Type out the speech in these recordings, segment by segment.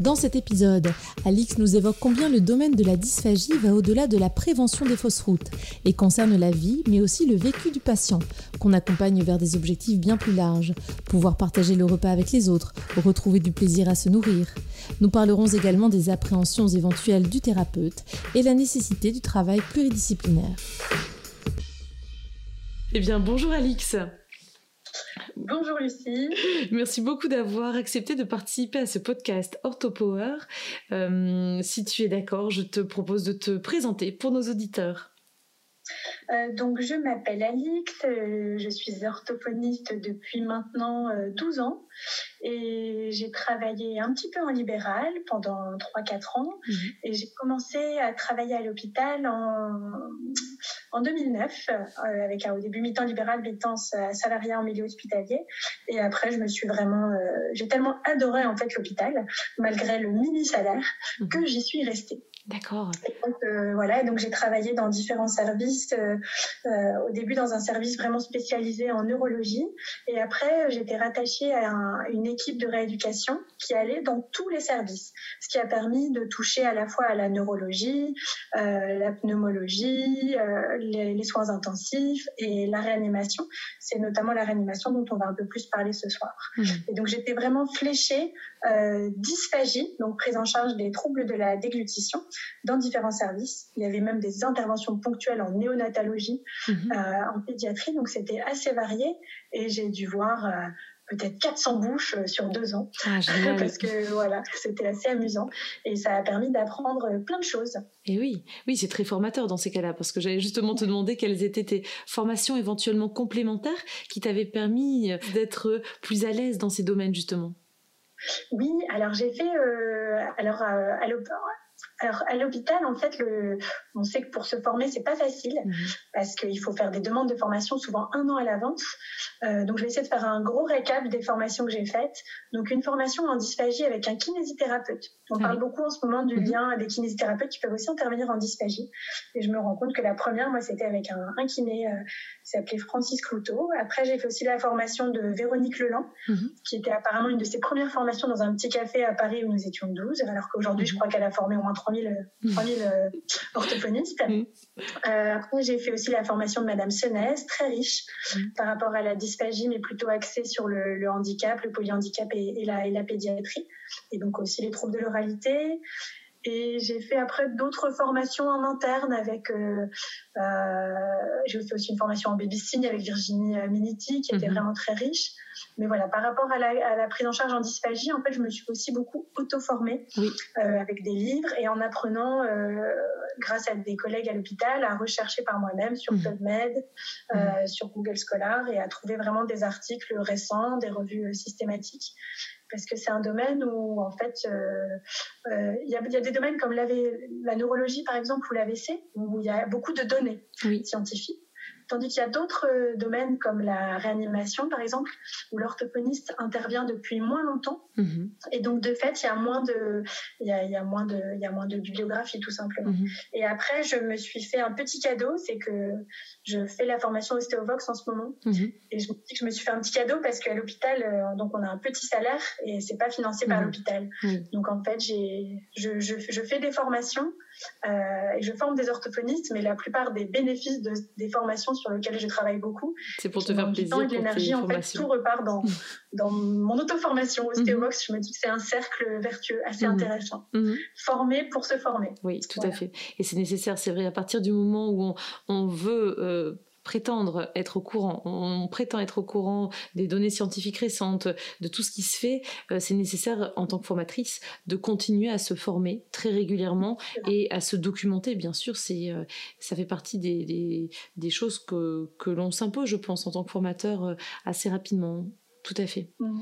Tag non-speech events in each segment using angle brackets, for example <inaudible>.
Dans cet épisode, Alix nous évoque combien le domaine de la dysphagie va au-delà de la prévention des fausses routes et concerne la vie, mais aussi le vécu du patient, qu'on accompagne vers des objectifs bien plus larges, pouvoir partager le repas avec les autres, retrouver du plaisir à se nourrir. Nous parlerons également des appréhensions éventuelles du thérapeute et la nécessité du travail pluridisciplinaire. Eh bien, bonjour Alix Bonjour Lucie. Merci beaucoup d'avoir accepté de participer à ce podcast OrthoPower. Euh, si tu es d'accord, je te propose de te présenter pour nos auditeurs. Euh, donc, je m'appelle Alix, euh, je suis orthophoniste depuis maintenant 12 ans et j'ai travaillé un petit peu en libéral pendant 3-4 ans mhm. et j'ai commencé à travailler à l'hôpital en, en 2009 euh, avec un, au début mi-temps libéral, mi-temps salarié en milieu hospitalier et après je me suis vraiment, euh, j'ai tellement adoré en fait l'hôpital malgré le mini salaire mhm. que j'y suis restée. D'accord. Donc euh, voilà, donc j'ai travaillé dans différents services. Euh, euh, au début dans un service vraiment spécialisé en neurologie, et après j'étais rattachée à une équipe de rééducation qui allait dans tous les services, ce qui a permis de toucher à la fois à la neurologie, la pneumologie, les, soins intensifs et la réanimation. C'est notamment la réanimation dont on va un peu plus parler ce soir. Mmh. Et donc j'étais vraiment fléchée dysphagie, donc prise en charge des troubles de la déglutition dans différents services. Il y avait même des interventions ponctuelles en néonatologie, mhm. euh, en pédiatrie, donc c'était assez varié et j'ai dû voir euh, peut-être 400 bouches euh, sur deux ans. Ah, <laughs> parce que voilà, c'était assez amusant et ça a permis d'apprendre plein de choses. Et oui, oui, c'est très formateur dans ces cas-là parce que j'allais justement te demander quelles étaient tes formations éventuellement complémentaires qui t'avaient permis d'être plus à l'aise dans ces domaines justement. Oui, alors j'ai fait alors à alors à l'hôpital, en fait, le, on sait que pour se former, c'est pas facile mhm. parce qu'il faut faire des demandes de formation souvent un an à l'avance. Euh, donc je vais essayer de faire un gros récap des formations que j'ai faites. Donc une formation en dysphagie avec un kinésithérapeute. On parle beaucoup en ce moment du mhm. lien des kinésithérapeutes qui peuvent aussi intervenir en dysphagie. Et je me rends compte que la première, moi, c'était avec un, un kiné euh, qui s'appelait Francis Cloutot. Après, j'ai fait aussi la formation de Véronique Leland, mhm. qui était apparemment une de ses premières formations dans un petit café à Paris où nous étions 12, alors qu'aujourd'hui, je crois qu'elle a formé au moins 3000, 3000 euh, euh, orthophonistes. Mm. Euh, après, j'ai fait aussi la formation de Madame Senez, très riche mm. par rapport à la dysphagie, mais plutôt axée sur le, handicap, le polyhandicap et, la, et la pédiatrie, et donc aussi les troubles de l'oralité. Et j'ai fait après d'autres formations en interne avec. Euh, euh, j'ai fait aussi une formation en baby avec Virginie Miniti qui était mhm. vraiment très riche. Mais voilà, par rapport à la, à la, prise en charge en dysphagie, en fait, je me suis aussi beaucoup auto-formée euh, avec des livres et en apprenant, euh, grâce à des collègues à l'hôpital, à rechercher par moi-même sur mhm. PubMed, euh, mhm. sur Google Scholar et à trouver vraiment des articles récents, des revues systématiques parce que c'est un domaine où, en fait, euh, euh, il y, a, des domaines comme la, la neurologie, par exemple, ou l'AVC, où il y a beaucoup de données scientifiques. Tandis qu'il y a d'autres euh, domaines comme la réanimation, par exemple, où l'orthophoniste intervient depuis moins longtemps. Mhm. Et donc, de fait, il y a moins de, il y a, il y a moins de, il y a moins de bibliographie, tout simplement. Mhm. Et après, je me suis fait un petit cadeau, c'est que je fais la formation Ostéovox en ce moment. Mhm. Et je me dis que je me suis fait un petit cadeau parce qu'à l'hôpital, euh, donc, on a un petit salaire et c'est pas financé par l'hôpital. Donc, en fait, j'ai, je, je, je fais des formations et je forme des orthophonistes, mais la plupart des bénéfices de, des formations sur lesquelles je travaille beaucoup, c'est pour te faire plaisir. et de l'énergie, en fait, tout repart dans, <laughs> dans mon auto-formation Ostéobox. Mhm. Je me dis que c'est un cercle vertueux assez mhm. intéressant. Mhm. Former pour se former. Oui, tout à fait. Et c'est nécessaire, c'est vrai, à partir du moment où on, on veut. Euh, prétendre être au courant, on prétend être au courant des données scientifiques récentes, de tout ce qui se fait, euh, c'est nécessaire en tant que formatrice de continuer à se former très régulièrement et à se documenter. Bien sûr, c'est euh, ça fait partie des, des, choses que, que l'on s'impose, je pense, en tant que formateur euh, assez rapidement. Tout à fait. Mmh.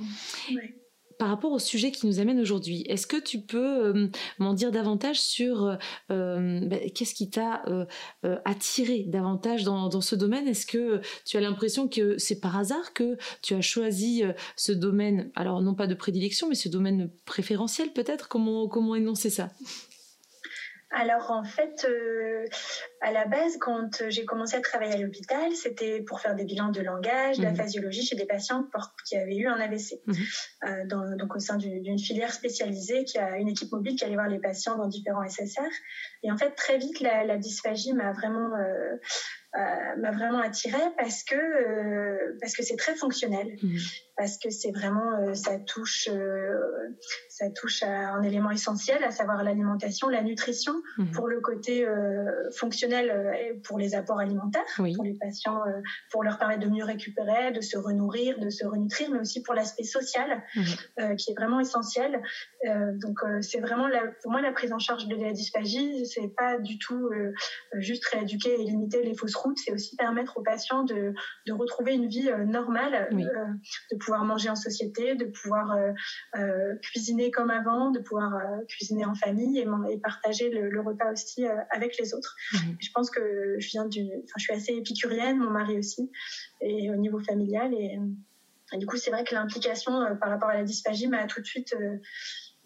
Par rapport au sujet qui nous amène aujourd'hui, est-ce que tu peux m'en dire davantage sur ben, qu'est-ce qui t'a attiré davantage dans, dans ce domaine? Est-ce que tu as l'impression que c'est par hasard que tu as choisi ce domaine, alors non pas de prédilection, mais ce domaine préférentiel peut-être? Comment, comment énoncer ça? Alors en fait, euh, à la base, quand j'ai commencé à travailler à l'hôpital, c'était pour faire des bilans de langage, de la mhm. physiologie chez des patients qui avaient eu un AVC. Mhm. Euh, dans, donc au sein d'une filière spécialisée qui a une équipe mobile qui allait voir les patients dans différents SSR. Et en fait, très vite, la, dysphagie m'a vraiment euh, m'a vraiment attirée parce que parce que c'est très fonctionnel. Mhm parce que c'est vraiment euh, ça touche euh, ça touche à un élément essentiel à savoir l'alimentation la nutrition mhm. pour le côté euh, fonctionnel et pour les apports alimentaires pour les patients pour leur permettre de mieux récupérer de se renourrir de se renutrir mais aussi pour l'aspect social mhm. qui est vraiment essentiel donc c'est vraiment la, pour moi la prise en charge de la dysphagie c'est pas du tout juste rééduquer et limiter les fausses routes c'est aussi permettre aux patients de, de retrouver une vie normale de pouvoir manger en société, de pouvoir euh, euh, cuisiner comme avant, de pouvoir euh, cuisiner en famille et, partager le, repas aussi avec les autres. Mhm. Je pense que je viens du, enfin, je suis assez épicurienne, mon mari aussi, et au niveau familial et, du coup, c'est vrai que l'implication par rapport à la dysphagie m'a tout de suite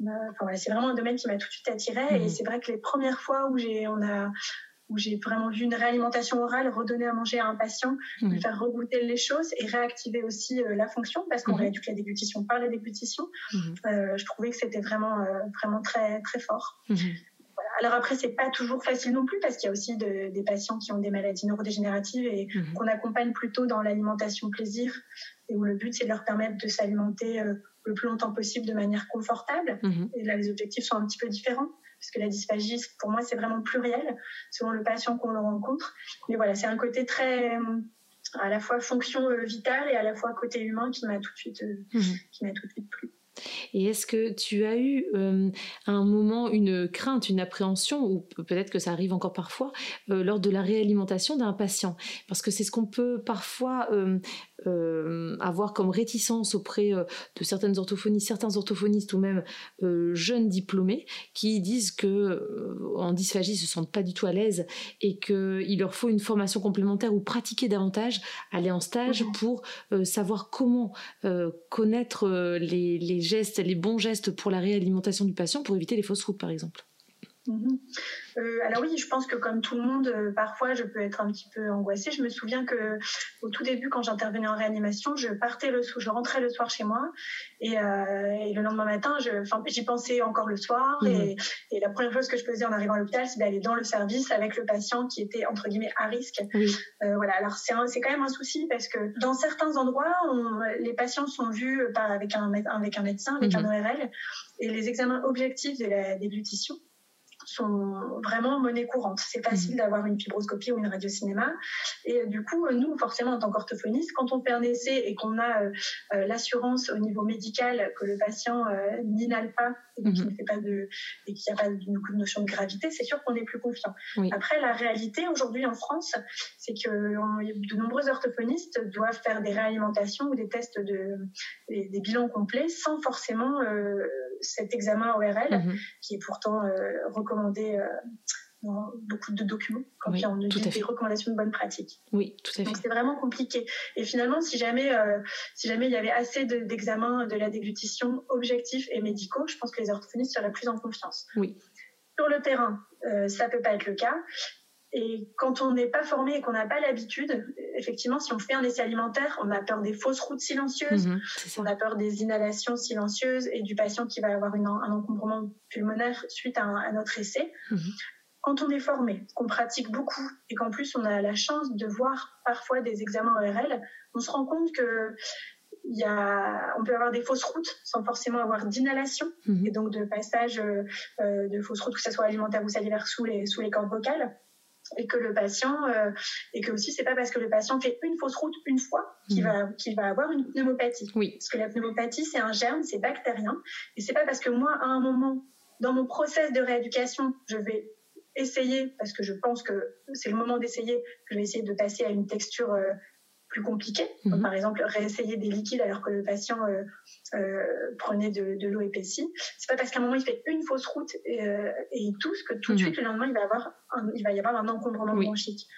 Enfin, c'est vraiment un domaine qui m'a tout de suite attirée. Et mhm. c'est vrai que les premières fois où j'ai, on a, où j'ai vraiment vu une réalimentation orale, redonner à manger à un patient, lui faire regoûter les choses et réactiver aussi euh, la fonction parce qu'on mmh. rééduque la déglutition par la déglutition. Mmh. Euh, je trouvais que c'était vraiment, euh, vraiment très, très fort. Mmh. Alors après, c'est pas toujours facile non plus parce qu'il y a aussi des patients qui ont des maladies neurodégénératives et qu'on accompagne plutôt dans l'alimentation plaisir et où le but c'est de leur permettre de s'alimenter le plus longtemps possible de manière confortable. Et là, les objectifs sont un petit peu différents parce que la dysphagie, pour moi, c'est vraiment pluriel selon le patient qu'on le rencontre. Mais voilà, c'est un côté très à la fois fonction euh, vitale et à la fois côté humain qui m'a tout de suite, euh, mhm. qui m'a tout de suite plu. Et est-ce que tu as eu euh, à un moment une crainte, une appréhension, ou peut-être que ça arrive encore parfois, lors de la réalimentation d'un patient? Parce que c'est ce qu'on peut parfois euh, avoir comme réticence auprès euh, de certaines orthophonistes, certains orthophonistes ou même euh, jeunes diplômés qui disent que en dysphagie se sentent pas du tout à l'aise et qu'il leur faut une formation complémentaire ou pratiquer davantage, aller en stage mhm. pour savoir comment connaître les, les gestes, les bons gestes pour la réalimentation du patient pour éviter les fausses routes par exemple. Mhm. Euh, alors oui, je pense que comme tout le monde, euh, parfois je peux être un petit peu angoissée. Je me souviens que au tout début, quand j'intervenais en réanimation, je partais le soir, je rentrais le soir chez moi et, euh, le lendemain matin, j'y pensais encore le soir mhm. et, la première chose que je faisais en arrivant à l'hôpital, c'est d'aller dans le service avec le patient qui était entre guillemets à risque. voilà. Alors c'est quand même un souci parce que dans certains endroits, les patients sont vus par, avec un avec un médecin, avec un mhm. ORL et les examens objectifs de la déglutition sont vraiment monnaie courante. C'est facile mmh. d'avoir une fibroscopie ou une radiocinéma. Et du coup, nous, forcément, en tant qu'orthophoniste, quand on fait un essai et qu'on a euh, euh, l'assurance au niveau médical que le patient euh, n'inhale pas et mmh. qu'il pas de et qu'il n'y a pas de notion de gravité, c'est sûr qu'on est plus confiant. Après, la réalité aujourd'hui en France, c'est que de nombreux orthophonistes doivent faire des réalimentations ou des tests de des, bilans complets sans forcément cet examen ORL mmh. qui est pourtant recommandé euh, dans beaucoup de documents quand on nous dit des recommandations de bonne pratique. Oui, tout à fait. Donc c'est vraiment compliqué. Et finalement, si jamais, euh, si jamais il y avait assez d'examens de, la déglutition objectifs et médicaux, je pense que les orthophonistes seraient plus en confiance. Oui. Sur le terrain, euh, ça peut pas être le cas. Et quand on n'est pas formé et qu'on n'a pas l'habitude, effectivement, si on fait un essai alimentaire, on a peur des fausses routes silencieuses, mhm, on a peur des inhalations silencieuses et du patient qui va avoir une, un encombrement pulmonaire suite à, un, notre essai. Mhm. Quand on est formé, qu'on pratique beaucoup et qu'en plus on a la chance de voir parfois des examens ORL, on se rend compte que il y a, on peut avoir des fausses routes sans forcément avoir d'inhalation mhm. et donc de passage euh, euh, de fausses routes, que ce soit alimentaire ou salivaire sous les, sous les cordes vocales et que le patient euh, et que aussi c'est pas parce que le patient fait une fausse route une fois qu'il mm. va qu'il va avoir une pneumopathie. Oui. Parce que la pneumopathie c'est un germe, c'est bactérien et c'est pas parce que moi à un moment dans mon process de rééducation, je vais essayer parce que je pense que c'est le moment d'essayer, je vais essayer de passer à une texture euh, plus compliquées. Mhm. par exemple, réessayer des liquides alors que le patient prenait de, l'eau épaissie. C'est pas parce qu'à un moment il fait une fausse route et, il tousse que tout de mhm. suite le lendemain il va, avoir il va y avoir un encombrement bronchique.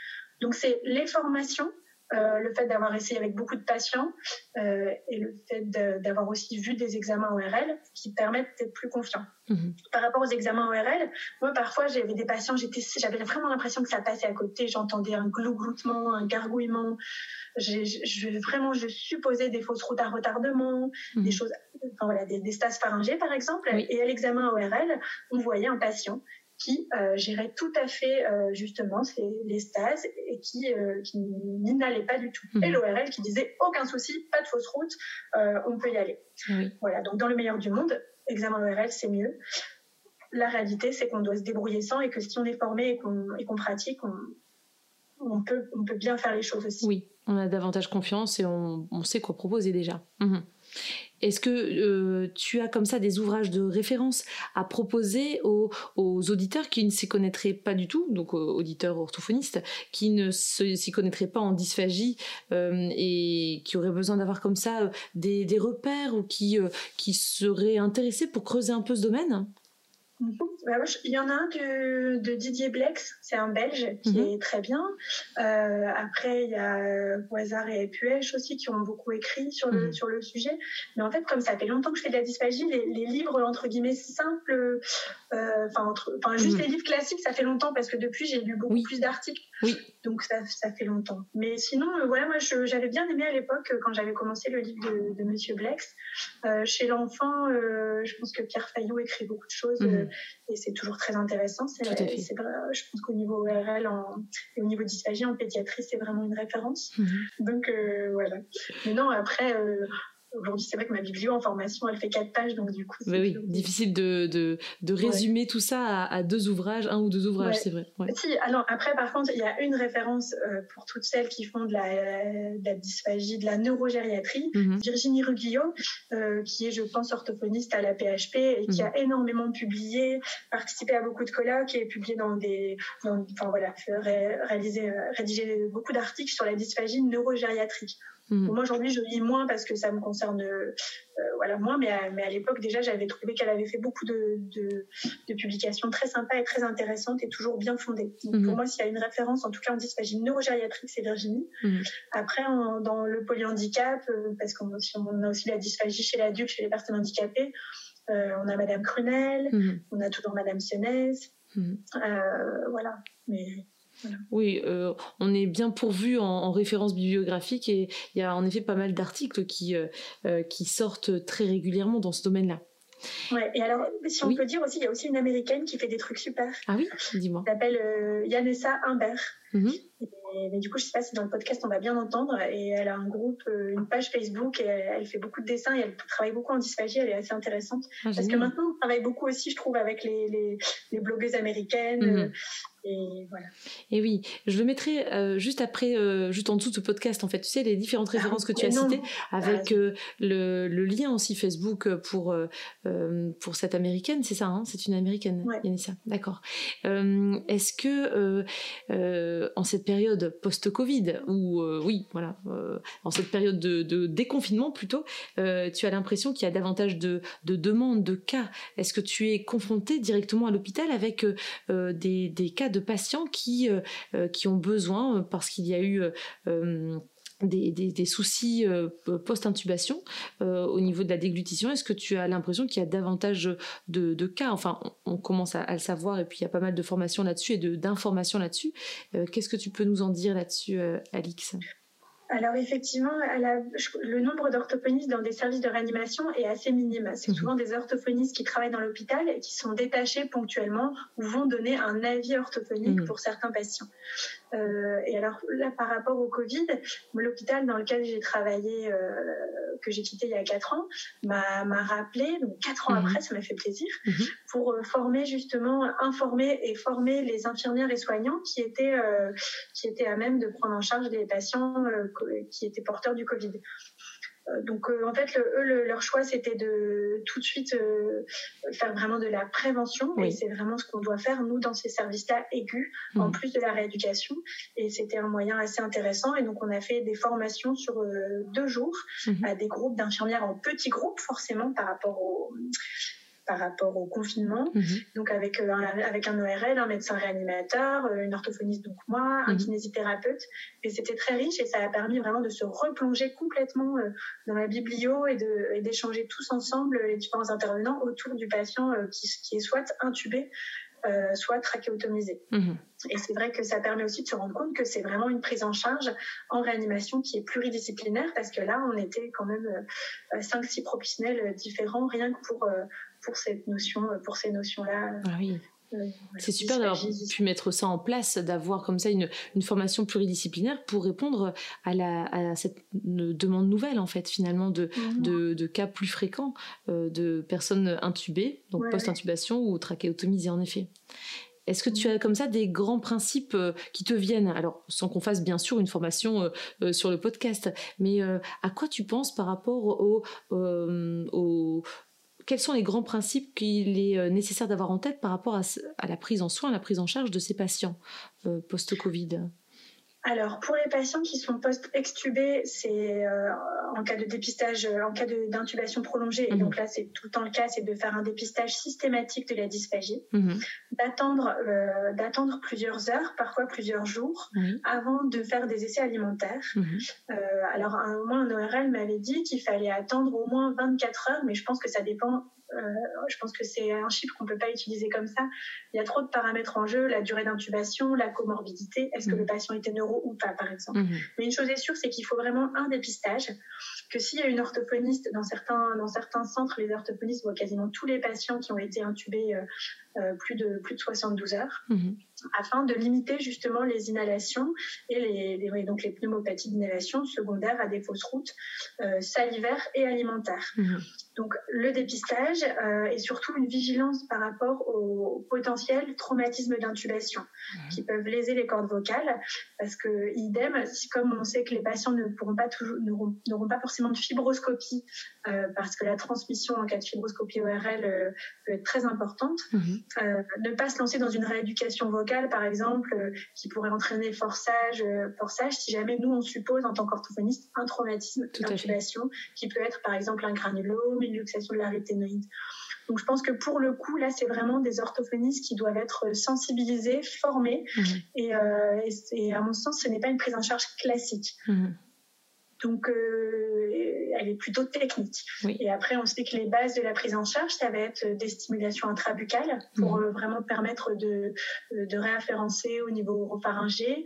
Donc c'est les formations euh, le fait d'avoir essayé avec beaucoup de patients euh, et le fait d'avoir aussi vu des examens ORL qui permettent d'être plus confiant. Mhm. Par rapport aux examens ORL, moi parfois j'avais des patients, j'avais vraiment l'impression que ça passait à côté, j'entendais un glougloutement, un gargouillement, je, vraiment je supposais des fausses routes à retardement, des mhm. choses, enfin voilà, des, stases pharyngées par exemple, et à l'examen ORL, on voyait un patient qui euh, gérait tout à fait euh, justement les stases et qui, euh, qui n'inhalait pas du tout. Et mhm. l'ORL qui disait aucun souci, pas de fausse route, on peut y aller. Voilà, donc dans le meilleur du monde, examen ORL c'est mieux. La réalité c'est qu'on doit se débrouiller sans et que si on est formé et qu'on pratique, on, on, peut, on peut bien faire les choses aussi. Oui, on a davantage confiance et on, on sait quoi proposer déjà. Mhm. Est-ce que euh, tu as comme ça des ouvrages de référence à proposer aux, auditeurs qui ne s'y connaîtraient pas du tout, donc aux auditeurs orthophonistes, qui ne s'y connaîtraient pas en dysphagie euh, et qui auraient besoin d'avoir comme ça euh, des, repères ou qui, qui seraient intéressés pour creuser un peu ce domaine? Il y en a un de, Didier Blex, c'est un Belge qui mhm. est très bien. Euh, après, il y a Boisard et Puech aussi qui ont beaucoup écrit sur le, mhm. sur le sujet. Mais en fait, comme ça fait longtemps que je fais de la dysphagie, les, livres entre guillemets simples, euh, enfin juste mhm. les livres classiques, ça fait longtemps parce que depuis j'ai lu beaucoup plus d'articles. Oui. Donc ça, ça, fait longtemps. Mais sinon, euh, voilà, moi j'avais bien aimé à l'époque quand j'avais commencé le livre de, de Monsieur Blex. chez l'enfant, je pense que Pierre Fayot écrit beaucoup de choses et c'est toujours très intéressant. C'est, je pense qu'au niveau ORL et au niveau dysphagie en pédiatrie, c'est vraiment une référence. Mhm. Donc euh, voilà. Mais non, après, euh, Aujourd'hui, c'est vrai que ma biblio en formation, elle fait quatre pages, donc du coup. c'est oui, difficile de, de, de résumer tout ça à, deux ouvrages, un ou deux ouvrages, c'est vrai. Si, alors après, par contre, il y a une référence euh, pour toutes celles qui font de la, de la dysphagie, de la neurogériatrie, mhm. Virginie Ruguillot, euh, qui est, je pense, orthophoniste à la PHP et qui mhm. a énormément publié, participé à beaucoup de colloques et publié dans des. enfin voilà, réalisé, euh, rédigé beaucoup d'articles sur la dysphagie neurogériatrique. Mhm. moi aujourd'hui je lis moins parce que ça me concerne euh, voilà moins, mais à, mais à l'époque déjà j'avais trouvé qu'elle avait fait beaucoup de, de, publications très sympas et très intéressantes et toujours bien fondées. Donc, mhm. Pour moi s'il y a une référence, en tout cas en dysphagie neurogériatrique, c'est Virginie. Mhm. Après dans le polyhandicap, euh, parce qu'on on a aussi la dysphagie chez l'adulte, chez les personnes handicapées, euh, on a Madame Crunel, on a toujours Madame Sionez. voilà, mais oui, euh, on est bien pourvu en, en références bibliographiques et il y a en effet pas mal d'articles qui, euh, euh, qui sortent très régulièrement dans ce domaine-là. Ouais, et alors, si on peut dire aussi, il y a aussi une américaine qui fait des trucs super. Ah oui, dis-moi. Elle s'appelle Yanessa Humbert. Mhm. mais du coup, je sais pas si dans le podcast on va bien entendre. Et elle a un groupe, une page Facebook, et elle, fait beaucoup de dessins et elle travaille beaucoup en dysphagie. Elle est assez intéressante. Ah, Parce que maintenant, on travaille beaucoup aussi, je trouve, avec les, les, blogueuses américaines. Mhm. Et voilà. Et oui, je le mettrai euh, juste après, euh, juste en dessous de ce podcast, en fait, tu sais, les différentes ah, références que tu as citées, avec euh, le, le, lien aussi Facebook pour, pour cette américaine, c'est ça, hein c'est une américaine, ouais. Yanissa, d'accord. Est-ce que en cette période post-Covid, ou oui, voilà, en cette période de, de déconfinement plutôt, tu as l'impression qu'il y a davantage de, de demandes, de cas? Est-ce que tu es confronté directement à l'hôpital avec des, des cas de patients qui, euh, euh, qui ont besoin, euh, parce qu'il y a eu des, des, soucis post-intubation au niveau de la déglutition. Est-ce que tu as l'impression qu'il y a davantage de, de cas? Enfin, on, commence à, le savoir et puis il y a pas mal de formations là-dessus et d'informations là-dessus. Qu'est-ce que tu peux nous en dire là-dessus, Alix? Alors effectivement, le nombre d'orthophonistes dans des services de réanimation est assez minime. C'est mhm. souvent des orthophonistes qui travaillent dans l'hôpital et qui sont détachés ponctuellement ou vont donner un avis orthophonique mhm. pour certains patients. Euh, et alors là, par rapport au Covid, l'hôpital dans lequel j'ai travaillé, euh, que j'ai quitté il y a quatre ans, m'a rappelé, donc quatre ans mhm. après, ça m'a fait plaisir, pour euh, former justement, informer et former les infirmières et soignants qui étaient, qui étaient à même de prendre en charge des patients qui étaient porteurs du Covid. Euh, donc euh, en fait, eux, leur choix, c'était de tout de suite euh, faire vraiment de la prévention. Et c'est vraiment ce qu'on doit faire, nous, dans ces services-là aigus, en mmh. plus de la rééducation. Et c'était un moyen assez intéressant. Et donc, on a fait des formations sur deux jours mmh. à des groupes d'infirmières en petits groupes, forcément, par rapport au par rapport au confinement. Mhm. Donc avec, euh, un, avec un ORL, un médecin réanimateur, euh, une orthophoniste, donc moi, un mhm. kinésithérapeute. Et c'était très riche et ça a permis vraiment de se replonger complètement euh, dans la biblio et d'échanger tous ensemble les différents intervenants autour du patient qui, qui est soit intubé, soit trachéotomisé. Mhm. Et c'est vrai que ça permet aussi de se rendre compte que c'est vraiment une prise en charge en réanimation qui est pluridisciplinaire parce que là, on était quand même 5-6 professionnels différents rien que pour, pour cette notion, pour ces notions-là. Ah oui. Euh, c'est super d'avoir pu mettre ça en place, d'avoir comme ça une, une, formation pluridisciplinaire pour répondre à, la, à cette demande nouvelle, en fait, finalement, de, mhm. de, de, cas plus fréquents euh, de personnes intubées, donc post-intubation ou trachéotomisées, en effet. Est-ce que tu as comme ça des grands principes euh, qui te viennent? Alors, sans qu'on fasse bien sûr une formation sur le podcast, mais à quoi tu penses par rapport au, au, quels sont les grands principes qu'il est euh, nécessaire d'avoir en tête par rapport à, la prise en soin, à la prise en charge de ces patients euh, post-Covid? Alors, pour les patients qui sont post-extubés, c'est euh, en cas de dépistage, en cas d'intubation prolongée, et mhm. donc là, c'est tout le temps le cas, c'est de faire un dépistage systématique de la dysphagie, mhm. d'attendre d'attendre plusieurs heures, parfois plusieurs jours, avant de faire des essais alimentaires. Mhm. alors, à un moment, un ORL m'avait dit qu'il fallait attendre au moins 24 heures, mais je pense que ça dépend euh, je pense que c'est un chiffre qu'on peut pas utiliser comme ça. Il y a trop de paramètres en jeu, la durée d'intubation, la comorbidité, est-ce que le mhm. patient était neuro ou pas, par exemple. Mhm. Mais une chose est sûre, c'est qu'il faut vraiment un dépistage, que s'il y a une orthophoniste, dans certains, dans certains centres, les orthophonistes voient quasiment tous les patients qui ont été intubés euh, euh, plus, de, plus de 72 heures. Mhm afin de limiter justement les inhalations et les, donc les pneumopathies d'inhalation secondaires à des fausses routes euh, salivaires et alimentaires. Mhm. Donc le dépistage euh, et surtout une vigilance par rapport aux potentiels traumatismes d'intubation mhm. qui peuvent léser les cordes vocales parce que idem, si comme on sait que les patients ne pourront pas toujours n'auront pas forcément de fibroscopie euh, parce que la transmission en cas de fibroscopie ORL peut être très importante, mhm. ne pas se lancer dans une rééducation vocale par exemple, euh, qui pourrait entraîner forçage, euh, forçage, si jamais nous, on suppose, en tant qu'orthophoniste, un traumatisme d'intubation, qui peut être, par exemple, un granulome, une luxation de la réténoïde. Donc, je pense que pour le coup, là, c'est vraiment des orthophonistes qui doivent être sensibilisés, formés. Mmh. Et, à mon sens, ce n'est pas une prise en charge classique. Mmh. Donc, euh, elle est plutôt technique. Et après, on sait que les bases de la prise en charge, ça va être des stimulations intrabuccales pour mhm. euh, vraiment permettre de, euh, de réafférencer au niveau oropharyngé.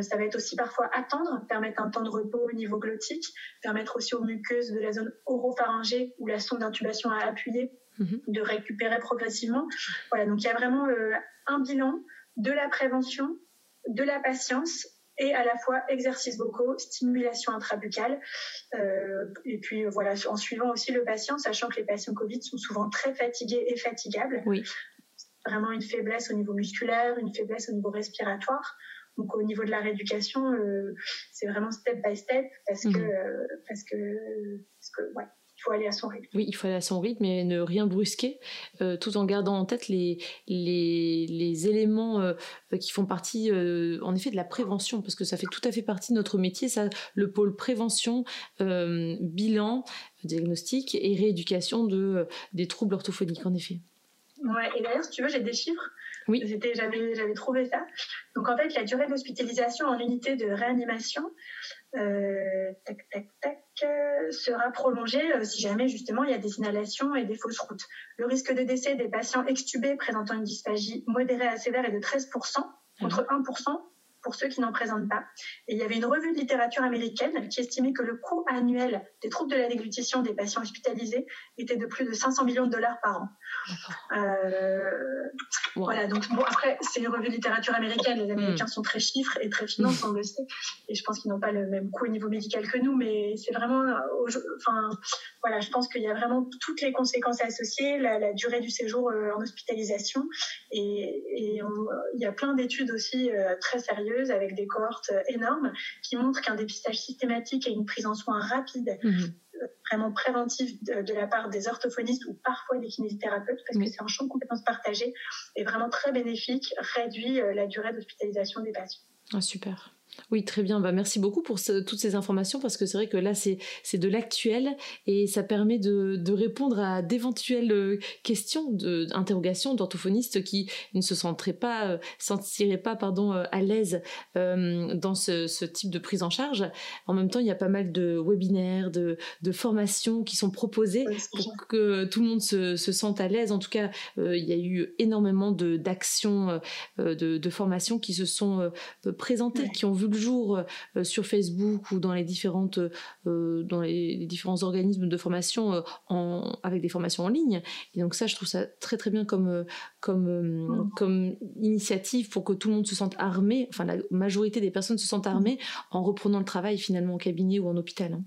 ça va être aussi parfois attendre, permettre un temps de repos au niveau glottique, permettre aussi aux muqueuses de la zone oropharyngée où la sonde d'intubation a appuyé mhm. de récupérer progressivement. Voilà, donc il y a vraiment un bilan de la prévention, de la patience et à la fois exercices vocaux, stimulation intrabuccale, euh, et puis voilà, en suivant aussi le patient, sachant que les patients Covid sont souvent très fatigués et fatigables. Oui. Vraiment une faiblesse au niveau musculaire, une faiblesse au niveau respiratoire. Donc au niveau de la rééducation, euh, c'est vraiment step by step parce mmh. que euh, parce que parce que ouais, faut aller à son rythme. Oui, il faut aller à son rythme et ne rien brusquer, euh, tout en gardant en tête les, les, les éléments euh, qui font partie, euh, en effet, de la prévention, parce que ça fait tout à fait partie de notre métier, ça, le pôle prévention, bilan, diagnostic et rééducation de, des troubles orthophoniques, en effet. Ouais, et d'ailleurs, si tu veux, j'ai des chiffres. Oui. J'avais, trouvé ça. Donc, en fait, la durée d'hospitalisation en unité de réanimation, tac, tac, tac, sera prolongée euh, si jamais justement il y a des inhalations et des fausses routes. Le risque de décès des patients extubés présentant une dysphagie modérée à sévère est de 13% contre 1% pour ceux qui n'en présentent pas. Et il y avait une revue de littérature américaine qui estimait que le coût annuel des troubles de la déglutition des patients hospitalisés était de plus de 500 millions de dollars par an. Euh, voilà, donc bon, après, c'est une revue de littérature américaine. Les Américains hmm. sont très chiffres et très finance, on le sait. Et je pense qu'ils n'ont pas le même coût au niveau médical que nous, mais c'est vraiment, euh, enfin, voilà, je pense qu'il y a vraiment toutes les conséquences associées, la, durée du séjour euh, en hospitalisation. Et, il y a plein d'études aussi très sérieuses avec des cohortes énormes qui montrent qu'un dépistage systématique et une prise en soins rapide mhm. vraiment préventif de, la part des orthophonistes ou parfois des kinésithérapeutes, parce que c'est un champ de compétences partagées et vraiment très bénéfique, réduit la durée d'hospitalisation des patients. Ah, super. Oui, très bien. Bah, merci beaucoup pour toutes ces informations parce que c'est vrai que là, c'est de l'actuel et ça permet de, répondre à d'éventuelles euh, questions, d'interrogations d'orthophonistes qui ne se sentiraient pas, euh, sentiraient pas pardon, euh, à l'aise dans ce, type de prise en charge. En même temps, il y a pas mal de webinaires, de, formations qui sont proposées pour que tout le monde se, sente à l'aise. En tout cas, il y a eu énormément d'actions, de, de, formations qui se sont présentées, qui ont vu le jour euh, sur Facebook ou dans les différentes euh, dans les, différents organismes de formation euh, en, avec des formations en ligne. Et donc ça, je trouve ça très très bien comme comme mmh. comme initiative pour que tout le monde se sente armé. Enfin, la majorité des personnes se sentent armées en reprenant le travail finalement au cabinet ou en hôpital. Hein.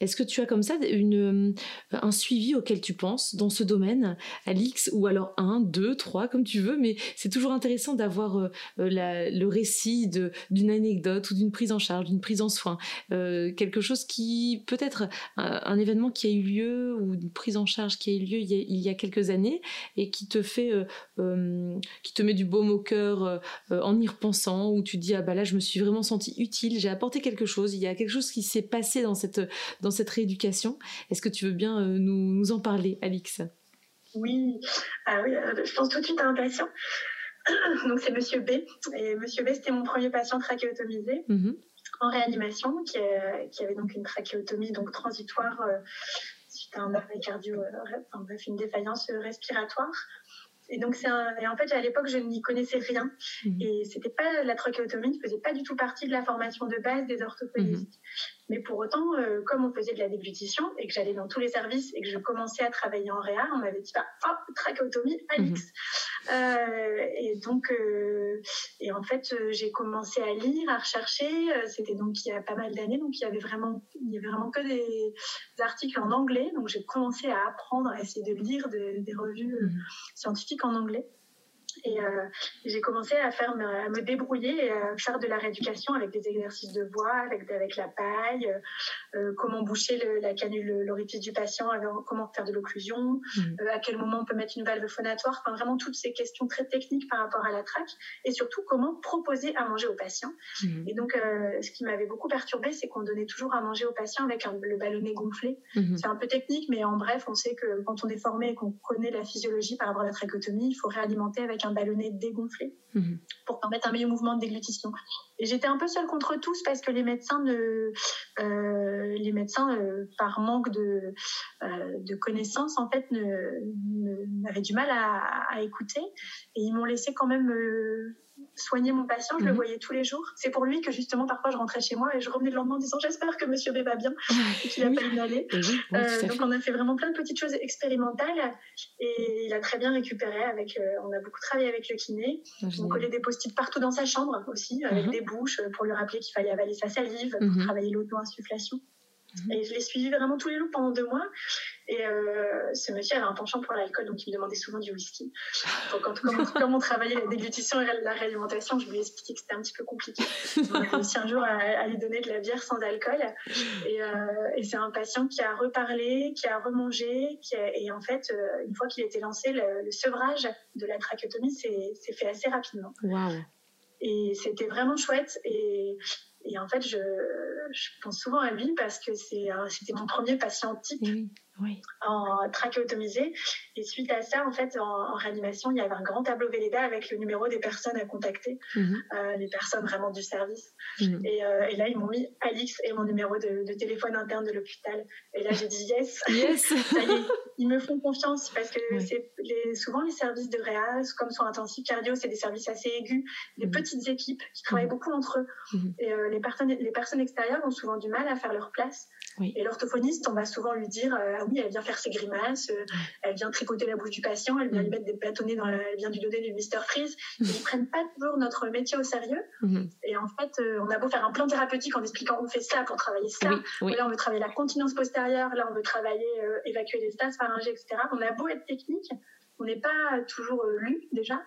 Est-ce que tu as comme ça une, euh, un suivi auquel tu penses dans ce domaine, Alix, ou alors un, deux, trois, comme tu veux, mais c'est toujours intéressant d'avoir euh, euh, le récit d'une anecdote ou d'une prise en charge, d'une prise en soin, quelque chose qui peut-être un, événement qui a eu lieu ou une prise en charge qui a eu lieu il y a, quelques années et qui te fait, qui te met du baume au cœur en y repensant, où tu dis ah bah là je me suis vraiment sentie utile, j'ai apporté quelque chose, il y a quelque chose qui s'est passé dans cette cette rééducation. Est-ce que tu veux bien euh, nous, en parler, Alix? Oui, ah oui euh, je pense tout de suite à un patient. <coughs> Donc c'est Monsieur B. Et Monsieur B, c'était mon premier patient trachéotomisé. Mhm. en réanimation, qui, avait donc une trachéotomie donc transitoire euh, suite à un arrêt cardio, enfin bref, une défaillance respiratoire. Et donc, c'est et en fait, à l'époque, je n'y connaissais rien. Mhm. Et c'était pas la trachéotomie ne faisait pas du tout partie de la formation de base des orthophonistes. Mhm. Mais pour autant, euh, comme on faisait de la déglutition et que j'allais dans tous les services et que je commençais à travailler en réa, on m'avait dit, bah, oh, trachéotomie, Alix. Mhm. Euh, et donc, euh, et en fait, j'ai commencé à lire, à rechercher. C'était donc il y a pas mal d'années, donc il y avait vraiment, il y avait vraiment que des, articles en anglais. Donc j'ai commencé à apprendre, à essayer de lire des revues mhm. scientifiques en anglais. Et euh, j'ai commencé à me débrouiller et à faire de la rééducation avec des exercices de voix, avec la paille, euh, euh, comment boucher la canule, l'orifice du patient, comment faire de l'occlusion, mmh. à quel moment on peut mettre une valve phonatoire, enfin vraiment toutes ces questions très techniques par rapport à la traque et surtout comment proposer à manger au patient. Mmh. Et donc ce qui m'avait beaucoup perturbé, c'est qu'on donnait toujours à manger au patient avec le ballonnet gonflé. Mmh. C'est un peu technique, mais en bref, on sait que quand on est formé et qu'on connaît la physiologie par rapport à la trachéotomie, il faut réalimenter avec un ballonnet dégonflé mhm. pour permettre un meilleur mouvement de déglutition. J'étais un peu seule contre tous parce que les médecins, ne, euh, les médecins euh, par manque de, euh, de connaissances, en fait, n'avaient du mal à, à, écouter. Et ils m'ont laissé quand même soigner mon patient, je le mhm. voyais tous les jours. C'est pour lui que justement parfois je rentrais chez moi et je revenais le lendemain en disant j'espère que Monsieur B va bien <laughs> et qu'il n'a pas inhalé. Euh, donc on a fait vraiment plein de petites choses expérimentales et il a très bien récupéré. Avec, euh, on a beaucoup travaillé avec le kiné. Ah, on collait des post-it partout dans sa chambre aussi avec mhm. des bouches pour lui rappeler qu'il fallait avaler sa salive pour mhm. travailler l'auto-insufflation. Et je l'ai suivi vraiment tous les jours pendant deux mois. Et euh, ce monsieur avait un penchant pour l'alcool, donc il me demandait souvent du whisky. Donc, quand, comme, on travaillait la déglutition et la réalimentation, je lui ai expliqué que c'était un petit peu compliqué. On a réussi un jour à, lui donner de la bière sans alcool. Et, euh, et c'est un patient qui a reparlé, qui a remangé. Qui et en fait, euh, une fois qu'il était lancé, le, sevrage de la trachéotomie s'est fait assez rapidement. Wow. Et c'était vraiment chouette. Et, et en fait, je, pense souvent à lui parce que c'était mon premier patient type en trachéotomisé. Et suite à ça, en fait, en, réanimation, il y avait un grand tableau Véleda avec le numéro des personnes à contacter, mhm. euh, les personnes vraiment du service. Mhm. Euh, et, là, ils m'ont mis Alix et mon numéro de, téléphone interne de l'hôpital. Et là, j'ai dit yes. Yes. <laughs> ça y est, ils me font confiance parce que c'est souvent les services de réa, comme soins intensifs cardio, c'est des services assez aigus, des mhm. petites équipes qui travaillent beaucoup entre eux. Et euh, les, personnes, les personnes extérieures ont souvent du mal à faire leur place. Et l'orthophoniste, on va souvent lui dire oui, elle vient faire ses grimaces, euh, elle vient tricoter la bouche du patient, elle vient lui mettre des bâtonnets dans la, elle vient lui donner du Mister Freeze. Ils ne prennent pas toujours notre métier au sérieux. Mhm. Et en fait, euh, on a beau faire un plan thérapeutique en expliquant on fait ça pour travailler ça. Là, on veut travailler la continence postérieure. Là, on veut travailler, évacuer les stases pharyngées, etc. On a beau être technique, on n'est pas toujours lu déjà.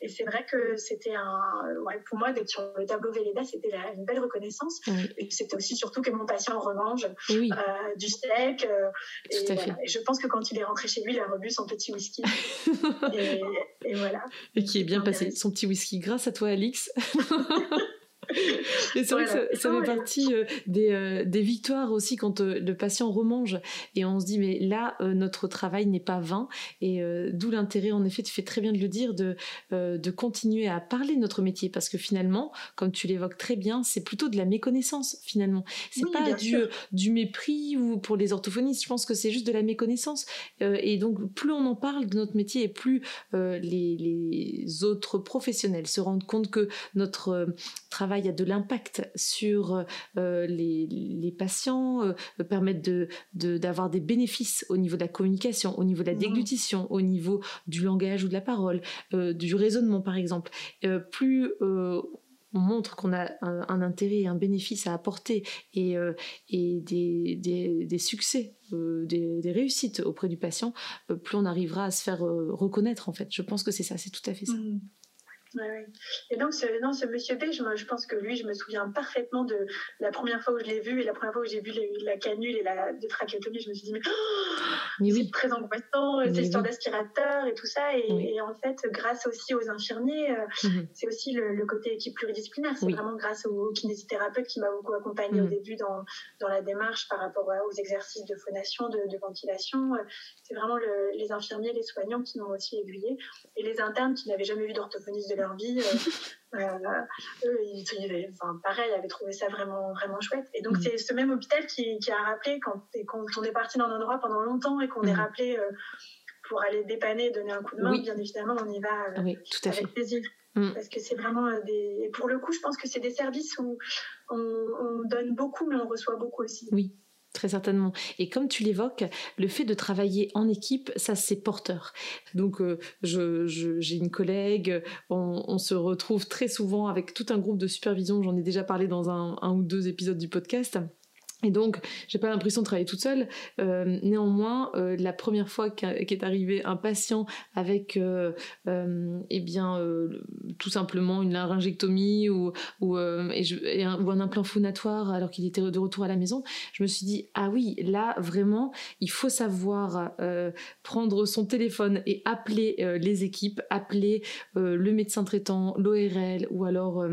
Et c'est vrai que c'était un, ouais, pour moi d'être sur le tableau Véleda, c'était une belle reconnaissance. Et c'était aussi surtout que mon patient remange du steak. et, et, je pense que quand il est rentré chez lui, il a rebu son petit whisky. <laughs> et, et, voilà. Et qui est bien passé, son petit whisky, grâce à toi, Alix. <laughs> <laughs> Et c'est vrai que ça, fait partie euh, des, euh, des, victoires aussi quand euh, le patient remange. Et on se dit mais là notre travail n'est pas vain. Et d'où l'intérêt en effet tu fais très bien de le dire de, de continuer à parler de notre métier. Parce que finalement comme tu l'évoques très bien c'est plutôt de la méconnaissance finalement. C'est pas du, du, mépris ou pour les orthophonistes. Je pense que c'est juste de la méconnaissance. Et donc plus on en parle de notre métier et plus les, les autres professionnels se rendent compte que notre travail il y a de l'impact sur euh, les, patients, euh, permettre de, d'avoir des bénéfices au niveau de la communication, au niveau de la mmh. déglutition, au niveau du langage ou de la parole, euh, du raisonnement par exemple. plus on montre qu'on a un, intérêt et un bénéfice à apporter et, et des, succès, des, réussites auprès du patient, plus on arrivera à se faire reconnaître en fait. Je pense que c'est ça, c'est tout à fait ça. Mmh. Et donc, ce, non, ce monsieur B, je, je, pense que lui, je me souviens parfaitement de la première fois où je l'ai vu et la première fois où j'ai vu la canule et la de trachéotomie, je me suis dit, mais, oh, c'est très angoissant, cette histoire d'aspirateur et tout ça. Et, en fait, grâce aussi aux infirmiers, euh, mhm. c'est aussi le, côté équipe pluridisciplinaire. C'est vraiment grâce aux kinésithérapeutes qui m'a beaucoup accompagné au mhm. début dans, dans la démarche par rapport aux exercices de phonation, de, de ventilation. C'est vraiment les infirmiers, les soignants qui m'ont aussi aiguillé et les internes qui n'avaient jamais vu d'orthophoniste de leur vie. Euh, <laughs> euh, eux, ils, enfin, pareil, avaient trouvé ça vraiment, vraiment chouette. Et donc, mm. c'est ce même hôpital qui, qui a rappelé quand, quand, on est parti dans un endroit pendant longtemps et qu'on est mm. rappelé euh, pour aller dépanner, donner un coup de main, bien évidemment, on y va oui, tout à avec fait. plaisir. Mm. Parce que c'est vraiment des. Et pour le coup, je pense que c'est des services où on, on, donne beaucoup, mais on reçoit beaucoup aussi. Oui, Très certainement. Et comme tu l'évoques, le fait de travailler en équipe, ça c'est porteur. Donc euh, j'ai une collègue, on, se retrouve très souvent avec tout un groupe de supervision, j'en ai déjà parlé dans un ou deux épisodes du podcast. Et donc, j'ai pas l'impression de travailler toute seule. Euh, néanmoins, euh, la première fois qu'est arrivé un patient avec, euh, eh bien, tout simplement une laryngectomie ou, un, ou un, implant phonatoire alors qu'il était de retour à la maison, je me suis dit ah oui, là vraiment, il faut savoir prendre son téléphone et appeler les équipes, appeler le médecin traitant, l'ORL ou alors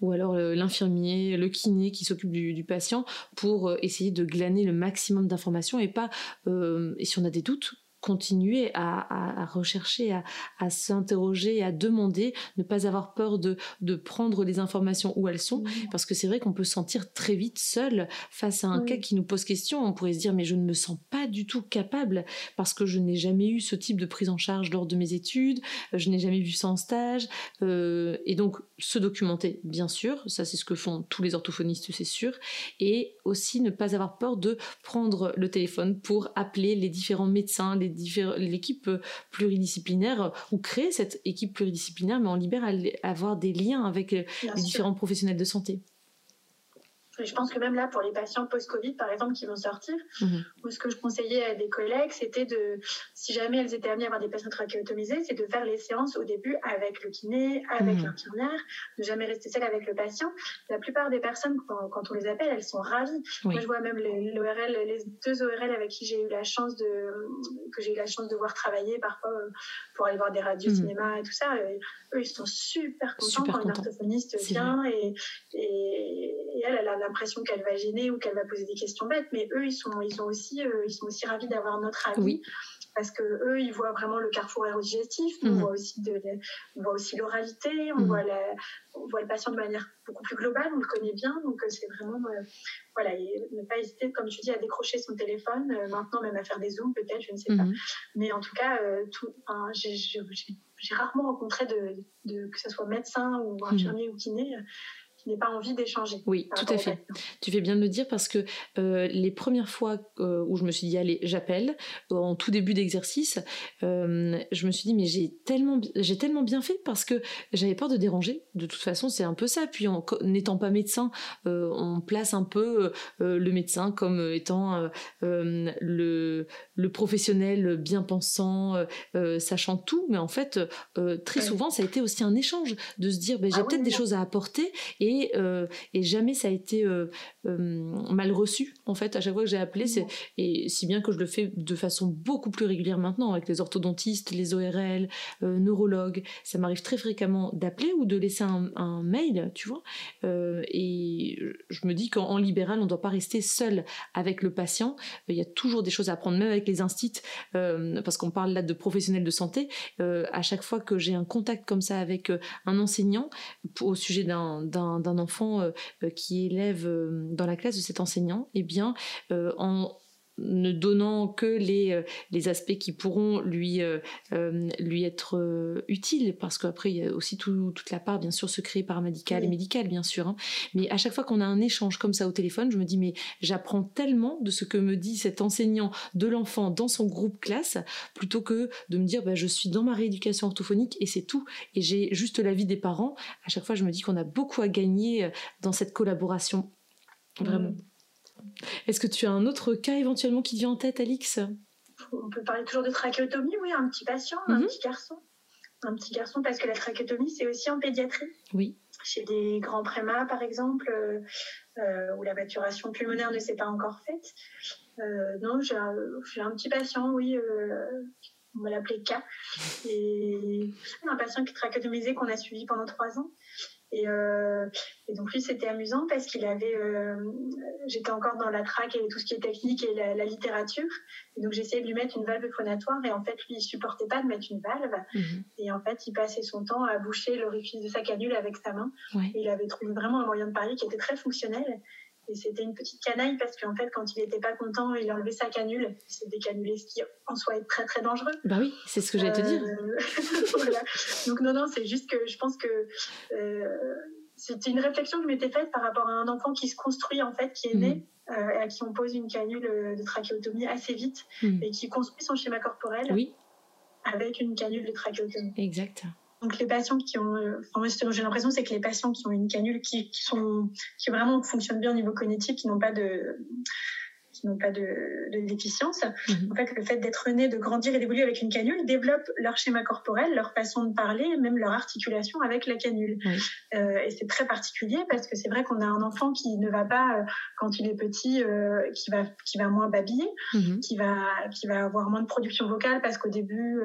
ou alors euh, l'infirmier, le kiné qui s'occupe du, patient pour euh, essayer de glaner le maximum d'informations et pas, euh, et si on a des doutes, continuer à, rechercher, à, s'interroger, à demander, ne pas avoir peur de, de prendre les informations où elles sont, parce que c'est vrai qu'on peut se sentir très vite seul face à un cas qui nous pose question. On pourrait se dire mais je ne me sens pas du tout capable parce que je n'ai jamais eu ce type de prise en charge lors de mes études, je n'ai jamais vu ça en stage, euh, et donc se documenter bien sûr, ça c'est ce que font tous les orthophonistes c'est sûr, et aussi ne pas avoir peur de prendre le téléphone pour appeler les différents médecins, les l'équipe pluridisciplinaire ou créer cette équipe pluridisciplinaire, mais en libère à avoir des liens avec les différents professionnels de santé je pense que même là, pour les patients post-Covid, par exemple, qui vont sortir, mhm. ce que je conseillais à des collègues, c'était de, si jamais elles étaient amenées à avoir des patients trachéotomisés, c'est de faire les séances au début avec le kiné, avec mhm. l'infirmière, ne jamais rester seule avec le patient. La plupart des personnes, quand, on les appelle, elles sont ravies. Moi, je vois même les, les deux ORL avec qui j'ai eu la chance de, que j'ai eu la chance de voir travailler parfois euh, pour aller voir des radios mhm. cinéma et tout ça. eux, ils sont super contents quand une orthophoniste vient et, et, elle, elle a l'impression qu'elle va gêner ou qu'elle va poser des questions bêtes, mais eux, ils sont, ils sont aussi, euh, ils sont aussi ravis d'avoir notre avis. Parce que eux, ils voient vraiment le carrefour aérodigestif, on mhm. voit aussi de, on voit aussi l'oralité, on, mhm. voit on voit le patient de manière beaucoup plus globale, on le connaît bien, donc euh, c'est vraiment, euh, voilà, ne pas hésiter, comme tu dis, à décrocher son téléphone, maintenant même à faire des zooms peut-être, je ne sais pas. Mhm. Mais en tout cas, tout, j'ai rarement rencontré de, de, que ce soit médecin ou infirmier ou kiné n'ait pas envie d'échanger. Oui, tout à fait. Tu fais bien de le dire parce que les premières fois où je me suis dit allez, j'appelle en tout début d'exercice, je me suis dit mais j'ai tellement j'ai tellement bien fait parce que j'avais peur de déranger. De toute façon, c'est un peu ça. Puis en n'étant pas médecin, on place un peu le médecin comme étant le le professionnel bien pensant, sachant tout, mais en fait très souvent ça a été aussi un échange de se dire ben, j'ai ah peut-être des choses à apporter et, euh, et jamais ça a été euh, euh, mal reçu en fait à chaque fois que j'ai appelé c'est et si bien que je le fais de façon beaucoup plus régulière maintenant avec les orthodontistes les ORL neurologues ça m'arrive très fréquemment d'appeler ou de laisser un, mail tu vois et je me dis qu'en libéral on ne doit pas rester seul avec le patient. Il y a toujours des choses à apprendre même avec les instits parce qu'on parle là de professionnels de santé à chaque fois que j'ai un contact comme ça avec un enseignant au sujet d'un enfant euh, euh, qui élève euh, dans la classe de cet enseignant, eh bien, en ne donnant que les, euh, les aspects qui pourront lui, euh, euh, lui être utiles, parce qu'après il y a aussi toute la part bien sûr secret paramédical et médical bien sûr. Hein. Mais à chaque fois qu'on a un échange comme ça au téléphone, je me dis mais j'apprends tellement de ce que me dit cet enseignant de l'enfant dans son groupe classe, plutôt que de me dire bah, je suis dans ma rééducation orthophonique et c'est tout, et j'ai juste l'avis des parents. À chaque fois je me dis qu'on a beaucoup à gagner dans cette collaboration. Vraiment. Est-ce que tu as un autre cas éventuellement qui vient en tête, Alix? On peut parler toujours de trachéotomie, oui, un petit patient, un mhm. petit garçon. Un petit garçon, parce que la trachéotomie, c'est aussi en pédiatrie. Oui. Chez des grands prémas, par exemple, euh, euh, où la maturation pulmonaire ne s'est pas encore faite. Euh, non, j'ai un, petit patient, oui, on va l'appeler K. Et un patient qui est trachéotomisé qu'on a suivi pendant trois ans. Euh, et, donc lui, c'était amusant parce qu'il avait, euh, j'étais encore dans la traque et tout ce qui est technique et la, littérature. Et donc j'essayais de lui mettre une valve phonatoire et en fait lui, il supportait pas de mettre une valve. Mhm. Et en fait, il passait son temps à boucher l'orifice de sa canule avec sa main. Et il avait trouvé vraiment un moyen de parier qui était très fonctionnel. Et c'était une petite canaille parce qu'en fait, quand il n'était pas content, il enlevait sa canule. C'est des canulés, ce qui en soi est très très dangereux. Bah oui, c'est ce que j'allais te dire. Euh, <laughs> Donc non, non, c'est juste que je pense que euh, c'était une réflexion que je m'étais faite par rapport à un enfant qui se construit en fait, qui est né. Mhm. Euh, et à qui on pose une canule de trachéotomie assez vite mhm. et qui construit son schéma corporel oui. avec une canule de trachéotomie. Exact. Donc les patients qui ont, euh, enfin, ce j'ai l'impression, c'est que les patients qui ont une canule qui, qui, sont, qui vraiment fonctionnent bien au niveau cognitif, qui n'ont pas de, qui n'ont pas de, de déficience. Mhm. En fait, le fait d'être né, de grandir et d'évoluer avec une canule développe leur schéma corporel, leur façon de parler, même leur articulation avec la canule. Euh, et c'est très particulier parce que c'est vrai qu'on a un enfant qui ne va pas, euh, quand il est petit, euh, qui va qui va moins babiller, mhm. qui va qui va avoir moins de production vocale parce qu'au début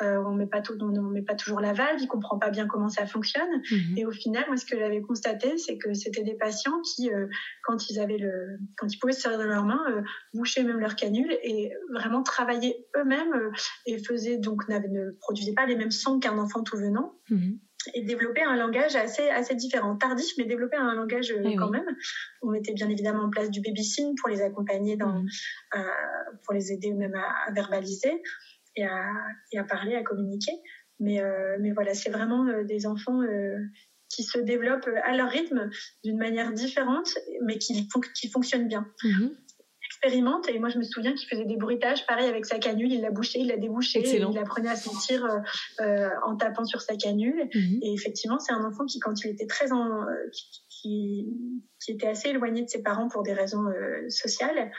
on met pas tout, on, met pas toujours la valve, il comprend pas bien comment ça fonctionne. Mhm. Et au final, moi, ce que j'avais constaté, c'est que c'était des patients qui, quand ils avaient le, quand ils pouvaient se servir de leurs mains, euh, boucher même leur canule et vraiment travailler eux-mêmes euh, et faisaient donc ne produisaient pas les mêmes sons qu'un enfant tout venant. Mhm. et développer un langage assez assez différent, tardif, mais développer un langage euh, eh quand même. On mettait bien évidemment en place du baby sign pour les accompagner dans, mhm. pour les aider même à, verbaliser et à, et à, parler, à communiquer. Mais, mais voilà, c'est vraiment des enfants qui se développent à leur rythme d'une manière différente, mais qui, qui fonctionnent bien. Mhm expérimente. Et moi, je me souviens qu'il faisait des bruitages, pareil, avec sa canule. Il la bouchait, il la débouchait. Il apprenait à sentir euh, euh, en tapant sur sa canule. Mhm. Et effectivement, c'est un enfant qui, quand il était très en, qui, qui, était assez éloigné de ses parents pour des raisons euh, sociales.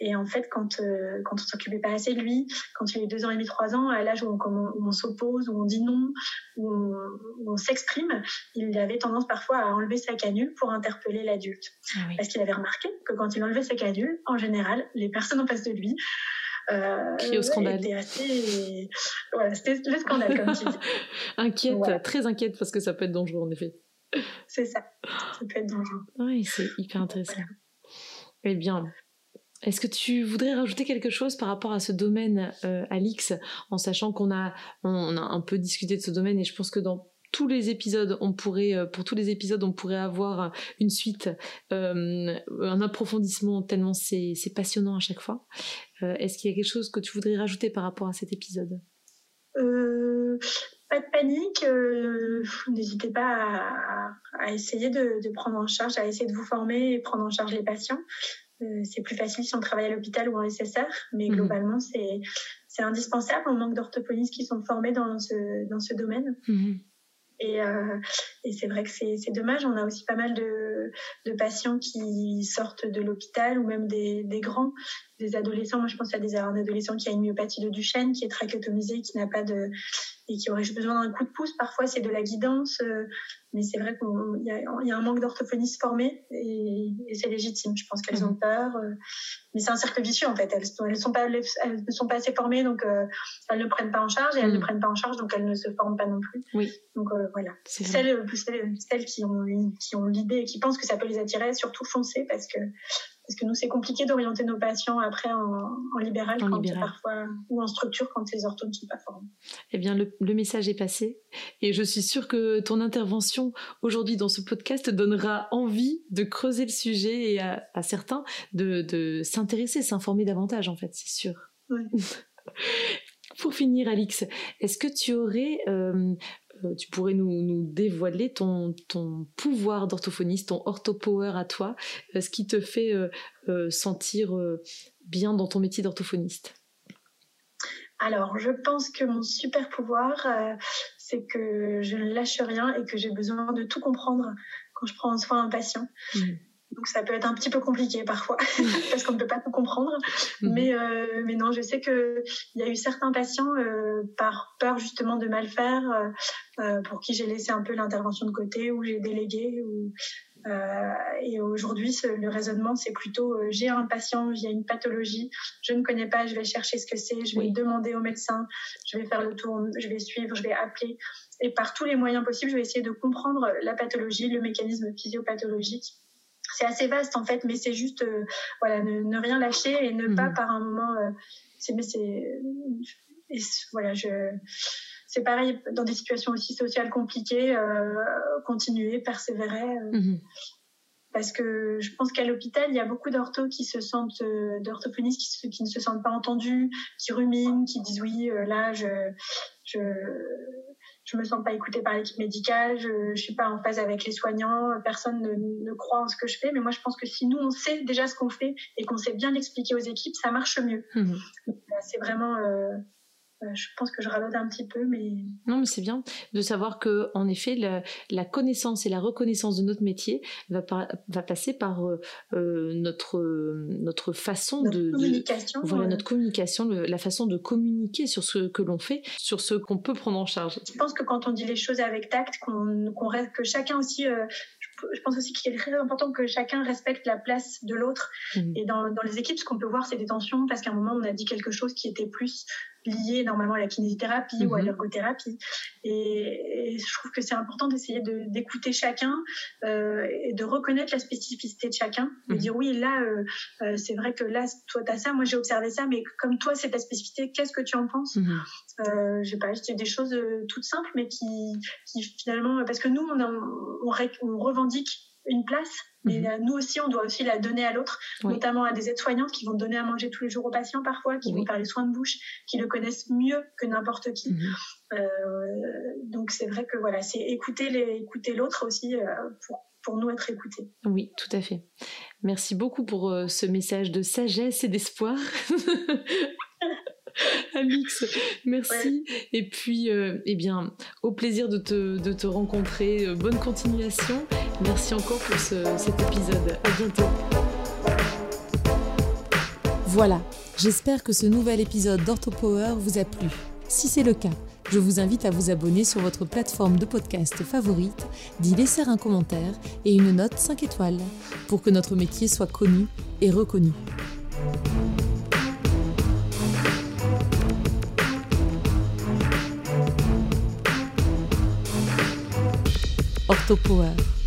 Et en fait, quand, euh, quand on s'occupait pas assez de lui, quand il avait deux ans et demi, trois ans, à l'âge où on, on, s'oppose, où on dit non, où on, s'exprime, il avait tendance parfois à enlever sa canule pour interpeller l'adulte. Ah Parce qu'il avait remarqué que quand il enlevait sa canule, en général, les personnes en face de lui euh, au scandale. C'était assez. Voilà, c'était le scandale, comme tu dis. <laughs> inquiète, très inquiète, parce que ça peut être dangereux, en effet. C'est ça. Ça peut être dangereux. Oui, c'est hyper intéressant. Eh bien, est-ce que tu voudrais rajouter quelque chose par rapport à ce domaine, euh, Alix, en sachant qu'on a, on a un peu discuté de ce domaine et je pense que dans tous les épisodes, on pourrait, euh, pour tous les épisodes, on pourrait avoir une suite, euh, un approfondissement tellement c'est passionnant à chaque fois. Est-ce qu'il y a quelque chose que tu voudrais rajouter par rapport à cet épisode? Pas de panique. N'hésitez pas à, essayer de, de, prendre en charge, à essayer de vous former et prendre en charge les patients. Euh, c'est plus facile si on travaille à l'hôpital ou en SSR, mais mhm. globalement, c'est indispensable. On manque d'orthophonistes qui sont formés dans ce, dans ce domaine. Mhm. Et, euh, et c'est vrai que c'est dommage. On a aussi pas mal de, de patients qui sortent de l'hôpital ou même des, des, grands, des adolescents. Moi, je pense à des un adolescent qui a une myopathie de Duchenne, qui est trachéotomisé, qui n'a pas de et qui aurait besoin d'un coup de pouce. Parfois, c'est de la guidance. Mais c'est vrai qu'il y, y, a un manque d'orthophonistes formés et, et c'est légitime. Je pense qu'elles ont mhm. peur. Euh, mais c'est un cercle vicieux en fait. Elles, elles, sont pas, elles ne sont pas assez formées, donc euh, elles ne prennent pas en charge et elles ne mhm. prennent pas en charge, donc elles ne se forment pas non plus. Oui. Donc euh, voilà. Celles, celles, celles, qui ont, qui ont l'idée et qui pensent que ça peut les attirer, surtout foncer parce que parce que nous, c'est compliqué d'orienter nos patients après en, libéral, quand parfois, ou en structure quand les orthos ne sont pas formés. Eh bien, le, message est passé. Et je suis sûre que ton intervention aujourd'hui dans ce podcast donnera envie de creuser le sujet et à, certains de, s'intéresser, s'informer davantage, en fait, c'est sûr. <laughs> Pour finir, Alix, est-ce que tu aurais euh, euh, tu pourrais nous, dévoiler ton, pouvoir d'orthophoniste, ton orthopower à toi, euh, ce qui te fait euh, sentir bien dans ton métier d'orthophoniste? Alors, je pense que mon super pouvoir, c'est que je ne lâche rien et que j'ai besoin de tout comprendre quand je prends soin d'un patient. Mmh. Donc ça peut être un petit peu compliqué parfois <laughs> parce qu'on ne peut pas tout comprendre. Mhm. Mais, euh, mais non, je sais qu'il y a eu certains patients euh, par peur justement de mal faire euh, pour qui j'ai laissé un peu l'intervention de côté ou j'ai délégué. Ou, et aujourd'hui, le raisonnement, c'est plutôt euh, j'ai un patient, il y a une pathologie, je ne connais pas, je vais chercher ce que c'est, je vais demander au médecin, je vais faire le tour, je vais suivre, je vais appeler. Et par tous les moyens possibles, je vais essayer de comprendre la pathologie, le mécanisme physiopathologique c'est assez vaste en fait, mais c'est juste euh, voilà ne, rien lâcher et ne pas mhm. par un moment. Euh, c'est mais c'est voilà je c'est pareil dans des situations aussi sociales compliquées, euh, continuer, persévérer. Mhm. Parce que je pense qu'à l'hôpital, il y a beaucoup d'orthos qui se sentent, d'orthophonistes qui, qui, ne se sentent pas entendus, qui ruminent, qui disent oui, là, je, je, je me sens pas écoutée par l'équipe médicale, je, je suis pas en phase avec les soignants, personne ne, ne, croit en ce que je fais. Mais moi, je pense que si nous, on sait déjà ce qu'on fait et qu'on sait bien l'expliquer aux équipes, ça marche mieux. Mmh. C'est vraiment euh, euh, je pense que je radote un petit peu, mais... Non, mais c'est bien de savoir que, en effet, la, connaissance et la reconnaissance de notre métier va, va passer par euh, euh, notre, notre façon de... Communication. voilà, notre communication, la façon de communiquer sur ce que l'on fait, sur ce qu'on peut prendre en charge. Je pense que quand on dit les choses avec tact, qu'on reste, que chacun aussi je pense aussi qu'il est très important que chacun respecte la place de l'autre. Mmh. Et dans, dans, les équipes, ce qu'on peut voir, c'est des tensions parce qu'à un moment, on a dit quelque chose qui était plus lié normalement à la kinésithérapie ou à mmh. l'ergothérapie. Et, je trouve que c'est important d'essayer d'écouter chacun euh, et de reconnaître la spécificité de chacun. De mmh. dire oui, là, euh, euh, c'est vrai que là, toi, tu as ça, moi, j'ai observé ça, mais comme toi, c'est ta spécificité, qu'est-ce que tu en penses euh, Je sais pas, c'est des choses toutes simples, mais qui, qui finalement, parce que nous, on, on, on revendique une place, mais mhm. nous aussi, on doit aussi la donner à l'autre, notamment à des aides-soignantes qui vont donner à manger tous les jours aux patients parfois, qui vont faire les soins de bouche, qui le connaissent mieux que n'importe qui. Mhm. Euh, donc c'est vrai que voilà, c'est écouter les, écouter l'autre aussi euh, pour pour nous être écoutés. Oui, tout à fait. Merci beaucoup pour euh, ce message de sagesse et d'espoir. <laughs> <laughs> Alix, merci. Et puis, euh, eh bien, au plaisir de te, de te rencontrer. Euh, bonne continuation. Merci encore pour cet épisode. À bientôt. Voilà, j'espère que ce nouvel épisode d'OrthoPower vous a plu. Si c'est le cas, je vous invite à vous abonner sur votre plateforme de podcast favorite, d'y laisser un commentaire et une note 5 étoiles pour que notre métier soit connu et reconnu. Orthopower